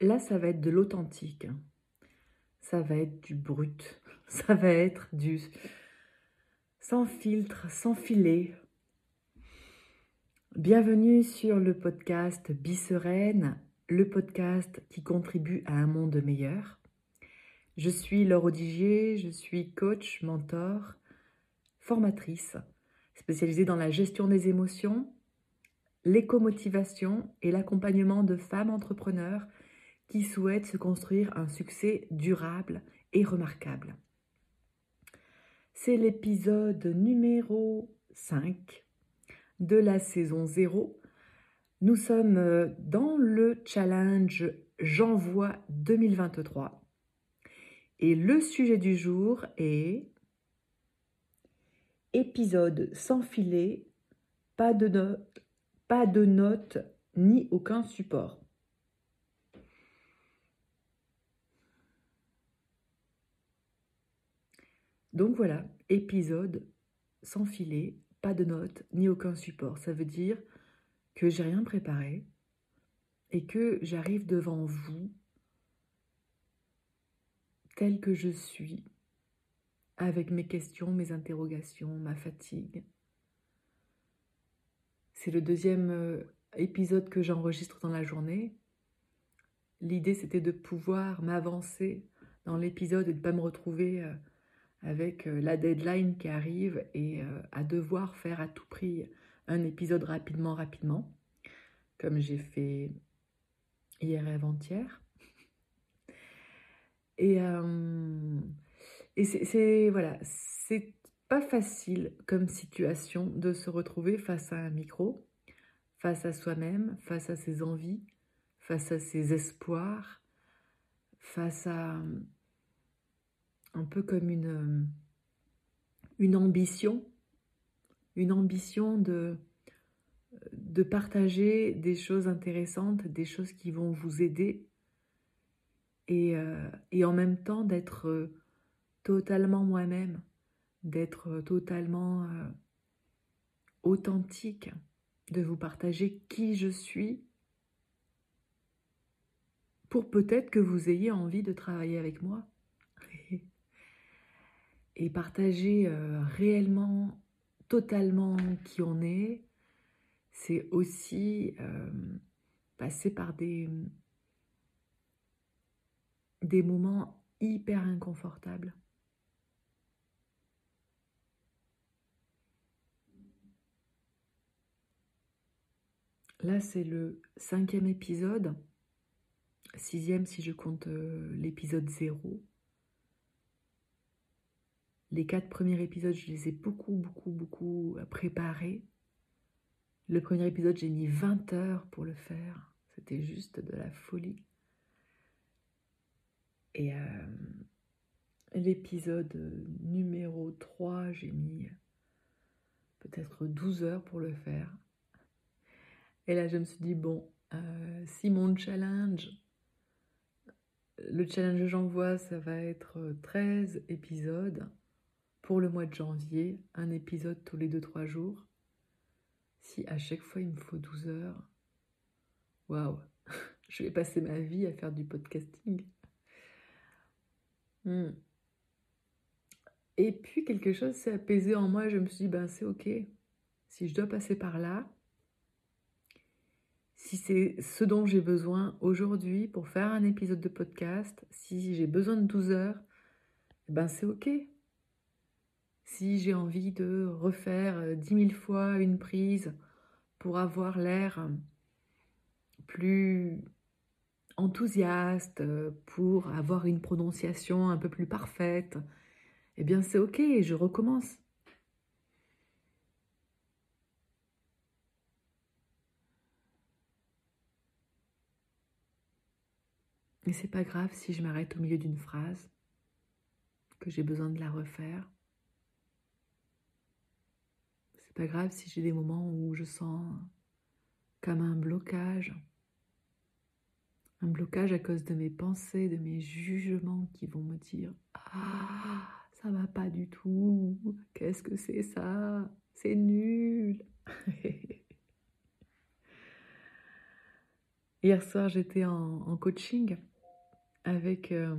Là, ça va être de l'authentique. Ça va être du brut. Ça va être du sans filtre, sans filet. Bienvenue sur le podcast Bissereine, le podcast qui contribue à un monde meilleur. Je suis Laure Odigier, je suis coach, mentor, formatrice, spécialisée dans la gestion des émotions, l'écomotivation et l'accompagnement de femmes entrepreneurs qui souhaitent se construire un succès durable et remarquable. C'est l'épisode numéro 5 de la saison 0. Nous sommes euh, dans le challenge J'envoie 2023. Et le sujet du jour est épisode sans filet, pas de notes, pas de notes ni aucun support. Donc voilà, épisode sans filet, pas de notes, ni aucun support. Ça veut dire que j'ai rien préparé et que j'arrive devant vous tel que je suis, avec mes questions, mes interrogations, ma fatigue. C'est le deuxième euh, épisode que j'enregistre dans la journée. L'idée, c'était de pouvoir m'avancer dans l'épisode et de ne pas me retrouver euh, avec euh, la deadline qui arrive et euh, à devoir faire à tout prix un épisode rapidement, rapidement, comme j'ai fait hier et avant-hier. Et, euh, c'est voilà, c'est pas facile comme situation de se retrouver face à un micro, face à soi-même, face à ses envies, face à ses espoirs, face à un peu comme une, euh, une ambition, une ambition de, de partager des choses intéressantes, des choses qui vont vous aider, et, euh, et en même temps d'être euh, totalement moi-même, d'être totalement authentique, de vous partager qui je suis, pour peut-être que vous ayez envie de travailler avec moi et partager euh, réellement, totalement qui on est, c'est aussi euh, passer par des, des moments hyper inconfortables. Là, c'est le cinquième épisode, sixième si je compte euh, l'épisode zéro. Les quatre premiers épisodes, je les ai beaucoup, beaucoup, beaucoup euh, préparés. Le premier épisode, j'ai mis 20 heures pour le faire. C'était juste de la folie. Et euh, l'épisode numéro 3, j'ai mis peut-être 12 heures pour le faire. Et là, je me suis dit, bon, euh, si mon challenge, le challenge que j'envoie, ça va être 13 épisodes, pour le mois de janvier, un épisode tous les 2-3 jours. Si à chaque fois il me faut 12 heures, waouh, je vais passer ma vie à faire du podcasting. Hmm. Et puis quelque chose s'est apaisé en moi, je me suis dit, ben c'est ok, si je dois passer par là, si c'est ce dont j'ai besoin aujourd'hui pour faire un épisode de podcast, si j'ai besoin de 12 heures, ben c'est ok si j'ai envie de refaire euh, dix mille fois une prise pour avoir l'air euh, plus enthousiaste, euh, pour avoir une prononciation un peu plus parfaite, eh bien c'est ok, je recommence. Et c'est pas grave si je m'arrête au milieu d'une phrase, que j'ai besoin de la refaire pas grave si j'ai des moments où je sens comme un blocage. Un blocage à cause de mes pensées, de mes jugements qui vont me dire Ah, ça va pas du tout. Qu'est-ce que c'est ça? C'est nul. Hier soir, j'étais en, coaching avec, euh,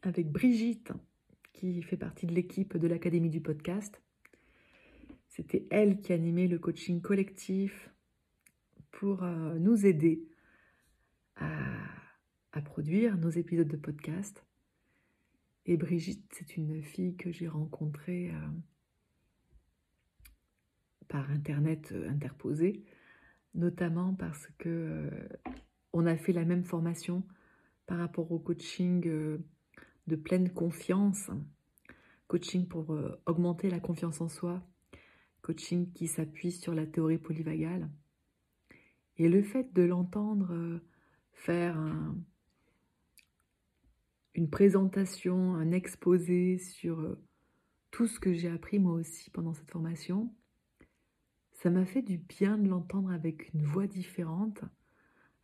avec Brigitte, qui fait partie de l'équipe de l'Académie du podcast. C'était elle qui animait le coaching collectif pour euh, nous aider à, produire nos épisodes de podcast. Et Brigitte, c'est une fille que j'ai rencontrée euh, par Internet interposé notamment parce que euh, on a fait la même formation par rapport au coaching euh, de pleine confiance, coaching pour euh, augmenter la confiance en soi, coaching qui s'appuie sur la théorie polyvagale. Et le fait de l'entendre faire une présentation, un exposé sur tout ce que j'ai appris moi aussi pendant cette formation, ça m'a fait du bien de l'entendre avec une voix différente,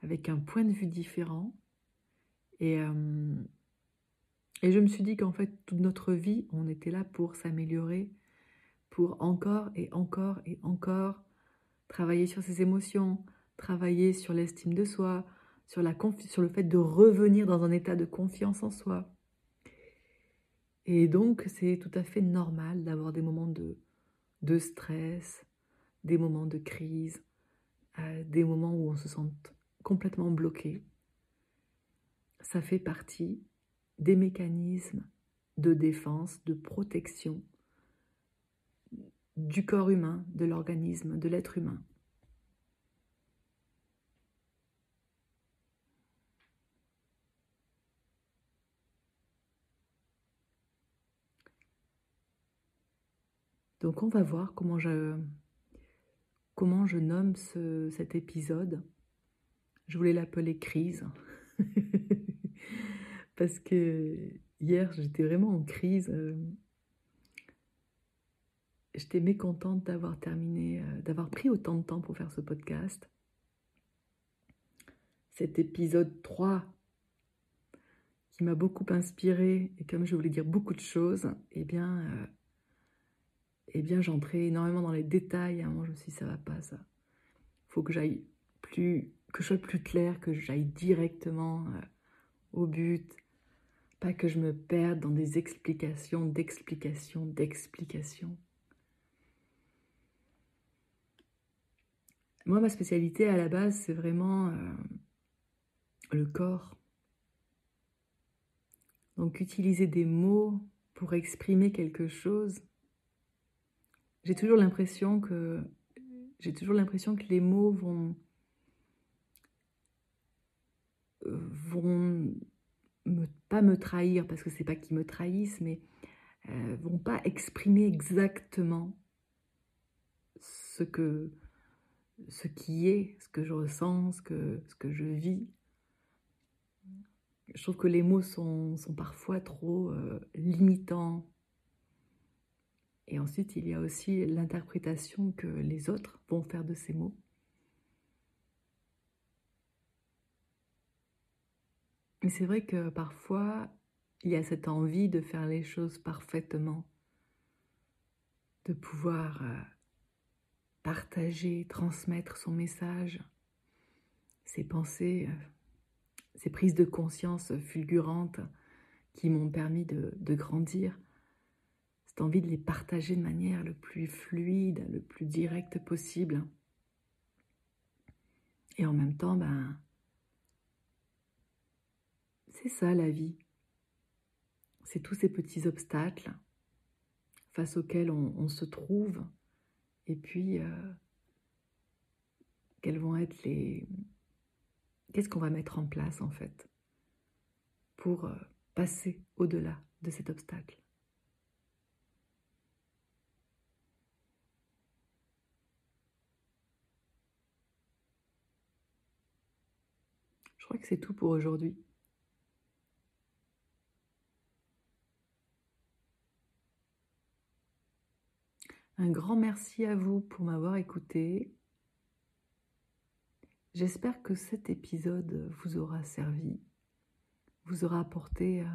avec un point de vue différent. Et, euh, et je me suis dit qu'en fait, toute notre vie, on était là pour s'améliorer, pour encore et encore et encore travailler sur ses émotions, travailler sur l'estime de soi, sur, le fait de revenir dans un état de confiance en soi. Et donc, c'est tout à fait normal d'avoir des moments de, de stress, des moments de crise, euh, des moments où on se sent complètement bloqué. Ça fait partie des mécanismes de défense, de protection du corps humain, de l'organisme, de l'être humain. Donc on va voir comment je, comment je nomme cet épisode. Je voulais l'appeler crise. Parce que hier, j'étais vraiment en crise. J'étais mécontente d'avoir terminé, euh, d'avoir pris autant de temps pour faire ce podcast. Cet épisode 3 qui m'a beaucoup inspiré et comme je voulais dire beaucoup de choses, eh bien, euh, eh bien j'entrais énormément dans les détails. À un je me suis dit, ça va pas, ça. faut que j'aille plus, que je sois plus clair, que j'aille directement euh, au but. Pas que je me perde dans des explications, d'explications, d'explications. Moi, ma spécialité à la base, c'est vraiment euh, le corps. Donc, utiliser des mots pour exprimer quelque chose, j'ai toujours l'impression que j'ai toujours l'impression que les mots vont vont pas me trahir parce que c'est pas qu'ils me trahissent mais euh, vont pas exprimer exactement ce que ce qui est, ce que je ressens, ce que, ce que je vis. Je trouve que les mots sont, sont parfois trop euh, limitants, et ensuite, il y a aussi l'interprétation que les autres vont faire de ces mots. Mais c'est vrai que parfois, il y a cette envie de faire les choses parfaitement, de pouvoir euh, partager, transmettre son message, ses pensées, euh, ses prises de conscience fulgurantes qui m'ont permis de, de grandir cette envie de les partager de manière le plus fluide, le plus directe possible. Et en même temps, ben, c'est ça la vie. C'est tous ces petits obstacles face auxquels on, se trouve. Et puis, euh, quels vont être les... Qu'est-ce qu'on va mettre en place en fait pour euh, passer au-delà de cet obstacle? Je crois que c'est tout pour aujourd'hui. Un grand merci à vous pour m'avoir écouté. J'espère que cet épisode vous aura servi, vous aura apporté euh,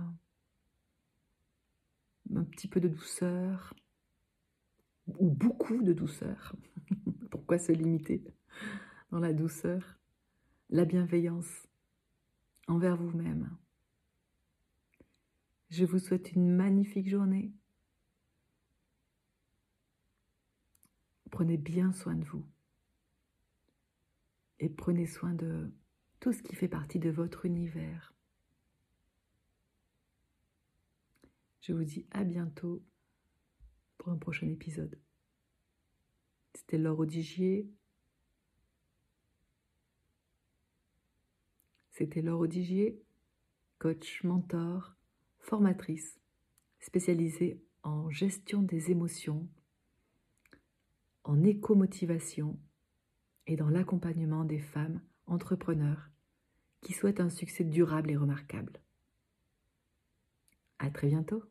un petit peu de douceur, ou beaucoup de douceur. Pourquoi se limiter dans la douceur, la bienveillance envers vous-même. Je vous souhaite une magnifique journée. Prenez bien soin de vous et prenez soin de tout ce qui fait partie de votre univers. Je vous dis à bientôt pour un prochain épisode. C'était Laure Odigier. C'était Laure Odigier, coach, mentor, formatrice, spécialisée en gestion des émotions, en éco-motivation et dans l'accompagnement des femmes entrepreneurs qui souhaitent un succès durable et remarquable. À très bientôt!